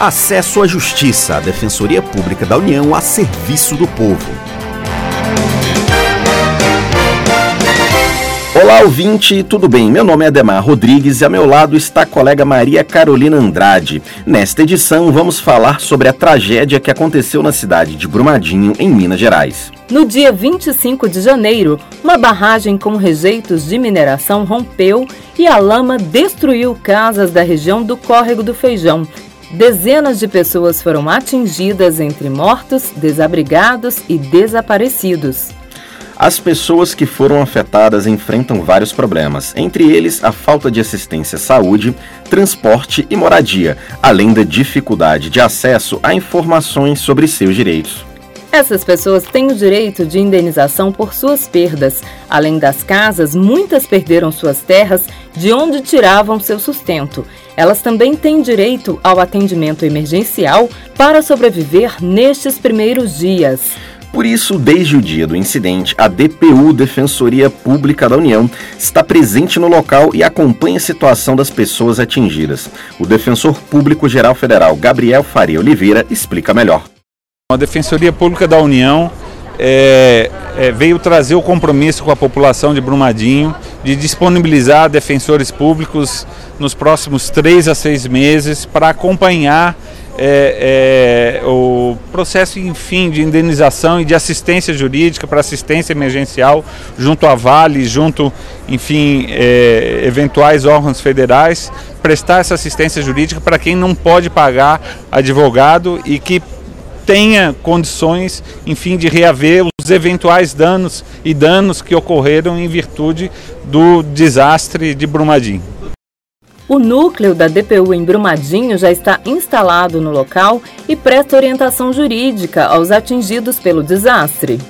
Acesso à Justiça, a Defensoria Pública da União a serviço do povo. Olá, ouvinte, tudo bem? Meu nome é Ademar Rodrigues e ao meu lado está a colega Maria Carolina Andrade. Nesta edição, vamos falar sobre a tragédia que aconteceu na cidade de Brumadinho, em Minas Gerais. No dia 25 de janeiro, uma barragem com rejeitos de mineração rompeu e a lama destruiu casas da região do Córrego do Feijão. Dezenas de pessoas foram atingidas entre mortos, desabrigados e desaparecidos. As pessoas que foram afetadas enfrentam vários problemas, entre eles a falta de assistência à saúde, transporte e moradia, além da dificuldade de acesso a informações sobre seus direitos. Essas pessoas têm o direito de indenização por suas perdas. Além das casas, muitas perderam suas terras de onde tiravam seu sustento. Elas também têm direito ao atendimento emergencial para sobreviver nestes primeiros dias. Por isso, desde o dia do incidente, a DPU, Defensoria Pública da União, está presente no local e acompanha a situação das pessoas atingidas. O Defensor Público Geral Federal, Gabriel Faria Oliveira, explica melhor. A Defensoria Pública da União é, é, veio trazer o compromisso com a população de Brumadinho de disponibilizar defensores públicos nos próximos três a seis meses para acompanhar é, é, o processo, enfim, de indenização e de assistência jurídica para assistência emergencial junto à Vale, junto, enfim, é, eventuais órgãos federais, prestar essa assistência jurídica para quem não pode pagar advogado e que tenha condições, enfim, de reaver os eventuais danos e danos que ocorreram em virtude do desastre de Brumadinho. O núcleo da DPU em Brumadinho já está instalado no local e presta orientação jurídica aos atingidos pelo desastre.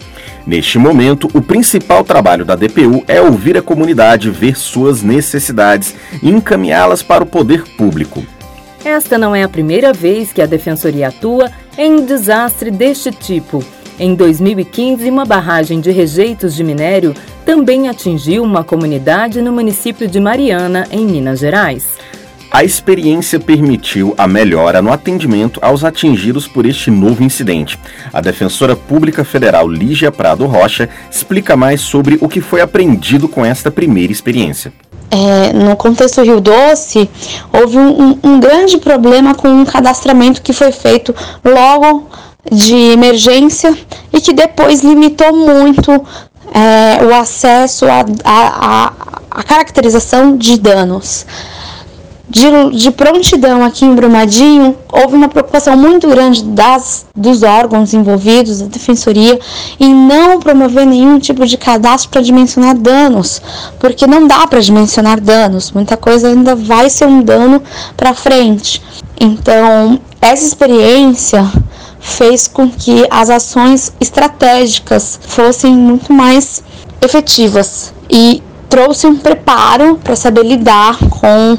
Neste momento, o principal trabalho da DPU é ouvir a comunidade, ver suas necessidades e encaminhá-las para o poder público. Esta não é a primeira vez que a Defensoria atua em desastre deste tipo. Em 2015, uma barragem de rejeitos de minério também atingiu uma comunidade no município de Mariana, em Minas Gerais. A experiência permitiu a melhora no atendimento aos atingidos por este novo incidente. A defensora pública federal Lígia Prado Rocha explica mais sobre o que foi aprendido com esta primeira experiência. É, no contexto Rio Doce, houve um, um, grande problema com um cadastramento que foi feito logo de emergência e que depois limitou muito é, o acesso à caracterização de danos. De, de, prontidão aqui em Brumadinho, houve uma preocupação muito grande das, dos órgãos envolvidos, da defensoria, em não promover nenhum tipo de cadastro para dimensionar danos, porque não dá para dimensionar danos, muita coisa ainda vai ser um dano para frente. Então, essa experiência fez com que as ações estratégicas fossem muito mais efetivas e trouxe um preparo para saber lidar com,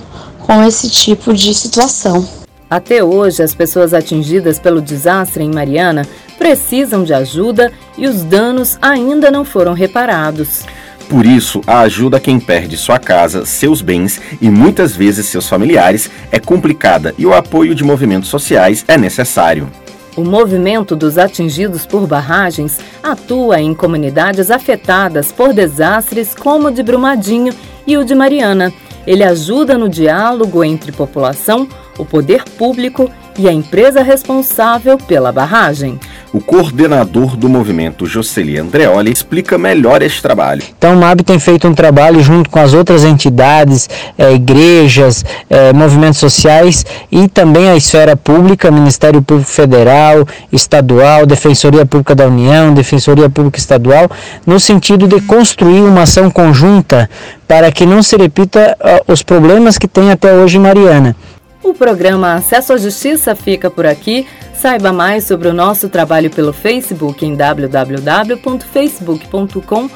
com esse tipo de situação. Até hoje, as pessoas atingidas pelo desastre em Mariana precisam de ajuda e os danos ainda não foram reparados. Por isso, a ajuda a quem perde sua casa, seus bens e muitas vezes seus familiares é complicada e o apoio de movimentos sociais é necessário. O movimento dos atingidos por barragens atua em comunidades afetadas por desastres como o de Brumadinho e o de Mariana. Ele ajuda no diálogo entre população, o poder público e a empresa responsável pela barragem. O coordenador do movimento, Jocely Andreoli, explica melhor este trabalho. Então, o MAB tem feito um trabalho junto com as outras entidades, é, igrejas, é, movimentos sociais e também a esfera pública, Ministério Público Federal, Estadual, Defensoria Pública da União, Defensoria Pública Estadual, no sentido de construir uma ação conjunta para que não se repita uh, os problemas que tem até hoje em Mariana. O programa Acesso à Justiça fica por aqui. Saiba mais sobre o nosso trabalho pelo Facebook em www.facebook.com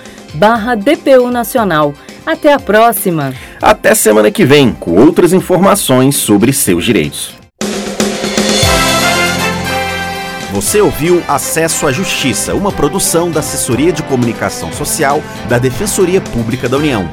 DPU Nacional. Até a próxima! Até semana que vem, com outras informações sobre seus direitos. Você ouviu Acesso à Justiça, uma produção da Assessoria de Comunicação Social da Defensoria Pública da União.